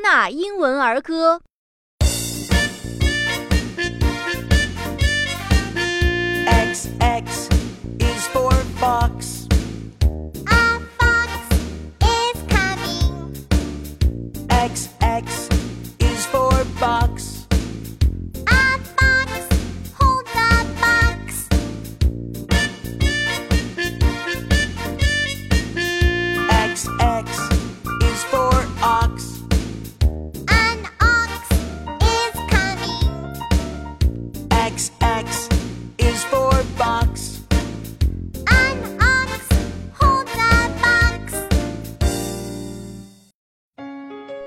纳英文儿歌。X X is for fox. A fox is coming. X